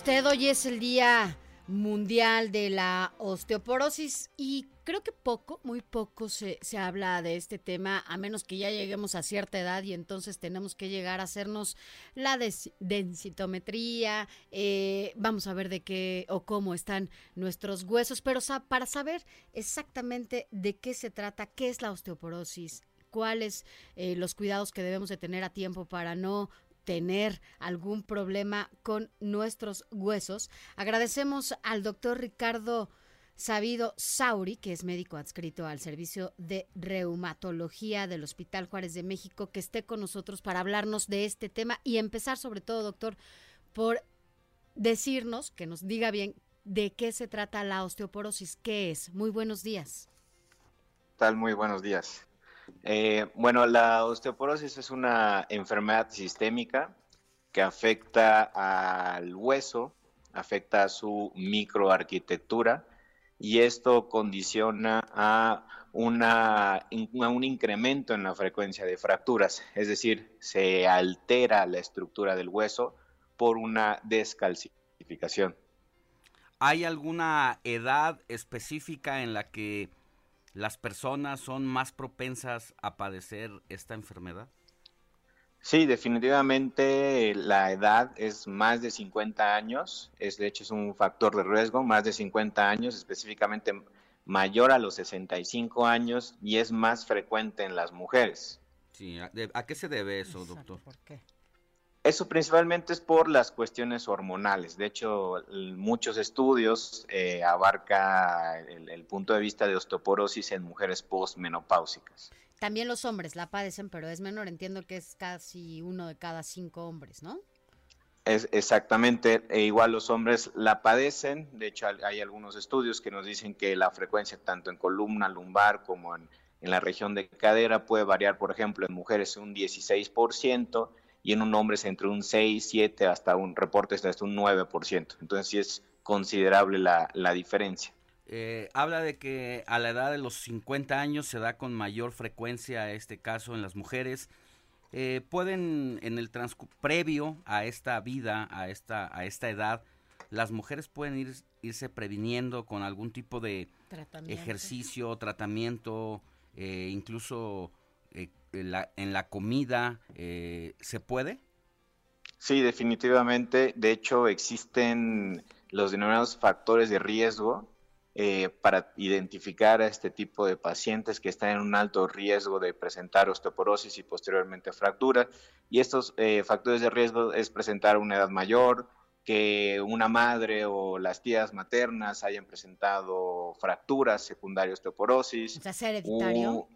Usted, hoy es el Día Mundial de la Osteoporosis y creo que poco, muy poco se, se habla de este tema, a menos que ya lleguemos a cierta edad y entonces tenemos que llegar a hacernos la densitometría, eh, vamos a ver de qué o cómo están nuestros huesos, pero para saber exactamente de qué se trata, qué es la osteoporosis, cuáles eh, los cuidados que debemos de tener a tiempo para no tener algún problema con nuestros huesos. Agradecemos al doctor Ricardo Sabido Sauri, que es médico adscrito al servicio de reumatología del Hospital Juárez de México, que esté con nosotros para hablarnos de este tema y empezar sobre todo, doctor, por decirnos, que nos diga bien de qué se trata la osteoporosis, qué es. Muy buenos días. tal? Muy buenos días. Eh, bueno, la osteoporosis es una enfermedad sistémica que afecta al hueso, afecta a su microarquitectura y esto condiciona a, una, a un incremento en la frecuencia de fracturas, es decir, se altera la estructura del hueso por una descalcificación. ¿Hay alguna edad específica en la que las personas son más propensas a padecer esta enfermedad? Sí, definitivamente la edad es más de 50 años, es de hecho es un factor de riesgo, más de 50 años, específicamente mayor a los 65 años y es más frecuente en las mujeres. Sí, ¿a, de- ¿a qué se debe eso, doctor? ¿Por qué? Eso principalmente es por las cuestiones hormonales. De hecho, muchos estudios eh, abarca el, el punto de vista de osteoporosis en mujeres postmenopáusicas. También los hombres la padecen, pero es menor. Entiendo que es casi uno de cada cinco hombres, ¿no? Es exactamente, e igual los hombres la padecen, de hecho hay- hay algunos estudios que nos dicen que la frecuencia tanto en columna lumbar como en, en la región de cadera puede variar, por ejemplo, en mujeres un 16% y en un hombre es entre un 6, 7 hasta un reporte hasta un 9%. Entonces sí es considerable la, la diferencia. Eh, habla de que a la edad de los 50 años se da con mayor frecuencia este caso en las mujeres. Eh, pueden en el transcu previo a esta vida, a esta, a esta edad, las mujeres pueden ir, irse previniendo con algún tipo de Tratamiento. ejercicio, tratamiento, eh, incluso eh, en, la, en la comida, eh, ¿se puede? Sí, definitivamente. De hecho, existen los denominados factores de riesgo eh, para identificar a este tipo de pacientes que están en un alto riesgo de presentar osteoporosis y posteriormente fractura. Y estos eh, factores de riesgo es presentar una edad mayor, que una madre o las tías maternas hayan presentado fracturas secundarias osteoporosis. O sea, hereditario. u-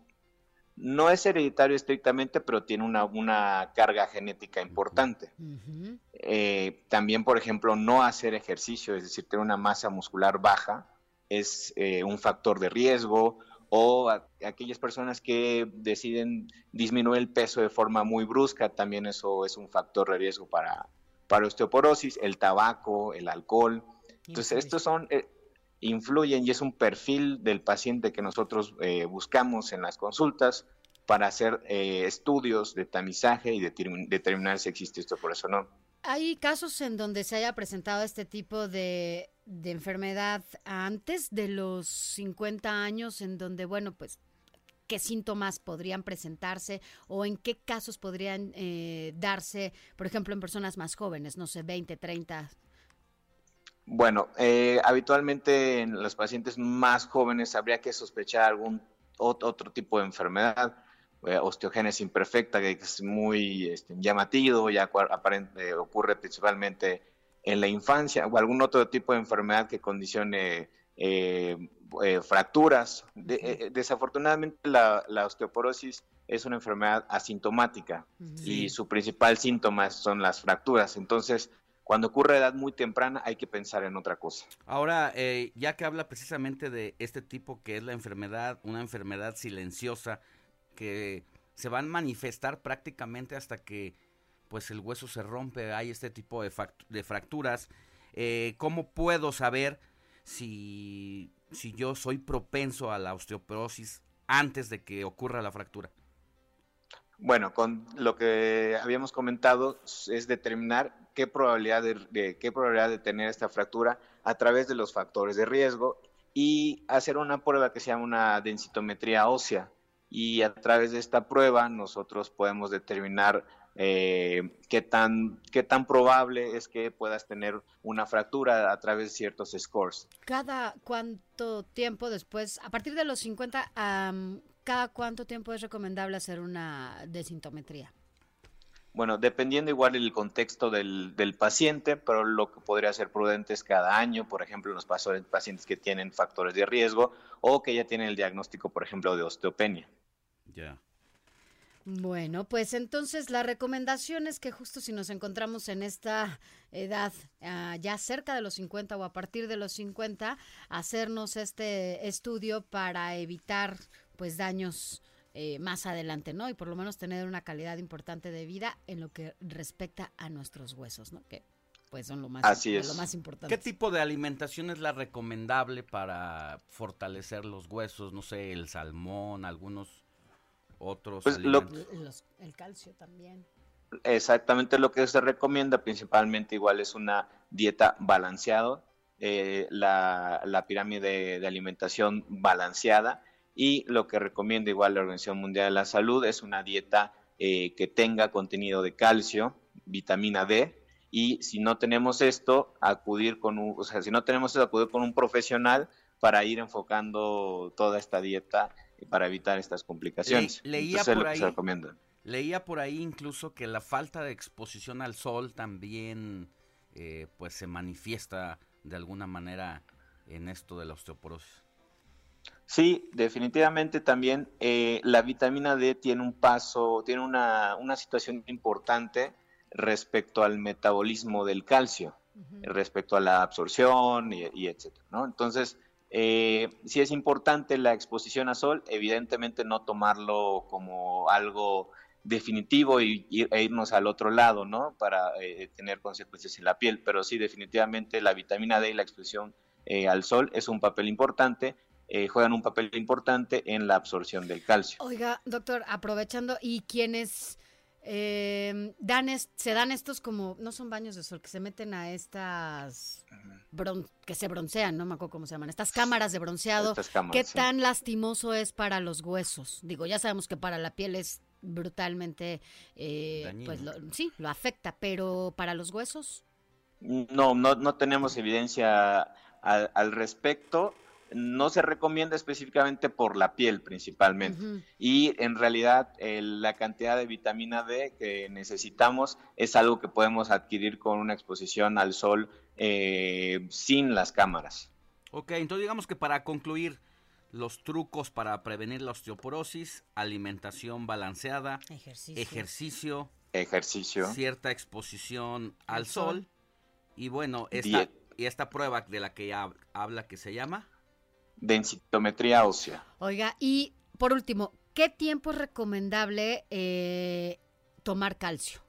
no es hereditario estrictamente, pero tiene una, una carga genética importante. Eh, también, por ejemplo, no hacer ejercicio, es decir, tener una masa muscular baja, es eh, un factor de riesgo. O a- aquellas personas que deciden disminuir el peso de forma muy brusca, también eso es un factor de riesgo para, para osteoporosis. El tabaco, el alcohol. Entonces, estos son, eh, influyen y es un perfil del paciente que nosotros eh, buscamos en las consultas para hacer eh, estudios de tamizaje y determin- determinar si existe osteoporosis o no. ¿Hay casos en donde se haya presentado este tipo de, de enfermedad antes de los 50 años, en donde, bueno, pues, qué síntomas podrían presentarse o en qué casos podrían eh, darse, por ejemplo, en personas más jóvenes, no sé, 20, 30? Bueno, eh, habitualmente en los pacientes más jóvenes habría que sospechar algún ot- otro tipo de enfermedad, eh, osteogénesis imperfecta, que es muy este, llamativo, ya aparente- eh, ocurre principalmente en la infancia, o algún otro tipo de enfermedad que condicione eh, eh, fracturas. De- eh, desafortunadamente la, la osteoporosis es una enfermedad asintomática y su principal síntoma son las fracturas. Entonces, cuando ocurre a edad muy temprana hay que pensar en otra cosa. Ahora, eh, ya que habla precisamente de este tipo que es la enfermedad, una enfermedad silenciosa que se van a manifestar prácticamente hasta que pues el hueso se rompe, hay este tipo de, de fracturas. Eh, ¿Cómo puedo saber si, si yo soy propenso a la osteoporosis antes de que ocurra la fractura? Bueno, con lo que habíamos comentado es determinar qué probabilidad de, qué probabilidad de tener esta fractura a través de los factores de riesgo y hacer una prueba que se llama una densitometría ósea. Y a través de esta prueba nosotros podemos determinar eh, qué, tan, qué tan probable es que puedas tener una fractura a través de ciertos scores. ¿Cada cuánto tiempo después, a partir de los 50, cada cuánto tiempo es recomendable hacer una desintometría? Bueno, dependiendo igual el contexto del, del, paciente, pero lo que podría ser prudente es cada año, por ejemplo, en los pacientes que tienen factores de riesgo o que ya tienen el diagnóstico, por ejemplo, de osteopenia. Ya. Bueno, pues entonces la recomendación es que justo si nos encontramos en esta edad ah, ya cerca de los 50 o a partir de los 50, hacernos este estudio para evitar pues daños eh, más adelante, ¿no? Y por lo menos tener una calidad importante de vida en lo que respecta a nuestros huesos, ¿no? Que pues son lo más, Así es. lo más importante. ¿Qué tipo de alimentación es la recomendable para fortalecer los huesos? No sé, el salmón, algunos otros pues el calcio también. Exactamente lo que se recomienda principalmente igual es una dieta balanceada, eh, la, pirámide de, alimentación balanceada y lo que recomienda igual la Organización Mundial de la Salud es una dieta eh, que tenga contenido de calcio, vitamina D y si no tenemos esto, acudir con un, o sea, si no tenemos esto, acudir con un profesional para ir enfocando toda esta dieta para evitar estas complicaciones. leía por ahí, Leía por ahí incluso que la falta de exposición al sol también eh, pues se manifiesta de alguna manera en esto de la osteoporosis. Sí, definitivamente también eh, la vitamina D tiene un paso, tiene una, situación importante respecto al metabolismo del calcio, respecto a la absorción y, y etcétera, ¿no? Entonces, eh, si es importante la exposición a sol, evidentemente no tomarlo como algo definitivo y, e irnos al otro lado, ¿no? Para eh, tener consecuencias en la piel, pero sí, definitivamente la vitamina D y la exposición eh, al sol es un papel importante. Eh, juegan un papel importante en la absorción del calcio. Oiga, doctor, aprovechando, ¿y quiénes eh, dan se dan estos como, no son baños de sol, que se meten a estas, que se broncean, no me acuerdo cómo se llaman, estas cámaras de bronceado. ¿Qué tan lastimoso es para los huesos? Digo, ya sabemos que para la piel es brutalmente, eh, pues sí, lo afecta, pero para los huesos. No, no, no tenemos evidencia al, al respecto no se recomienda específicamente por la piel principalmente. Y en realidad la cantidad de vitamina D que necesitamos es algo que podemos adquirir con una exposición al sol eh, sin las cámaras. Ok, entonces digamos que para concluir, los trucos para prevenir la osteoporosis, alimentación balanceada, ejercicio, ejercicio, cierta exposición al sol. y bueno, esta, y esta prueba de la que ya habla que se llama densitometría ósea. Oiga, y por último, ¿qué tiempo es recomendable eh, tomar calcio?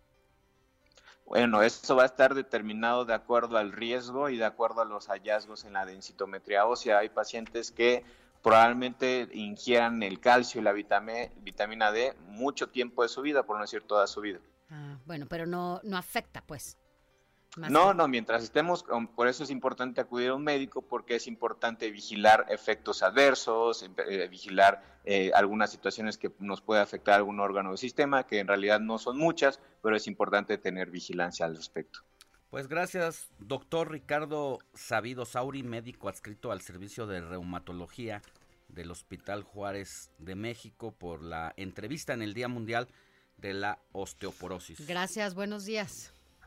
Bueno, eso va a estar determinado de acuerdo al riesgo y de acuerdo a los hallazgos en la densitometría ósea. Hay pacientes que probablemente ingieran el calcio y la vitamina D mucho tiempo de su vida, por no decir toda su vida. Ah, bueno, pero no, no afecta, pues. No, no, mientras estemos, por eso es importante acudir a un médico porque es importante vigilar efectos adversos, em, eh, vigilar eh, algunas situaciones que nos puede afectar a algún órgano del sistema, que en realidad no son muchas, pero es importante tener vigilancia al respecto. Pues gracias, doctor Ricardo Sabido Sauri, médico adscrito al Servicio de Reumatología del Hospital Juárez de México, por la entrevista en el Día Mundial de la Osteoporosis. Gracias, buenos días.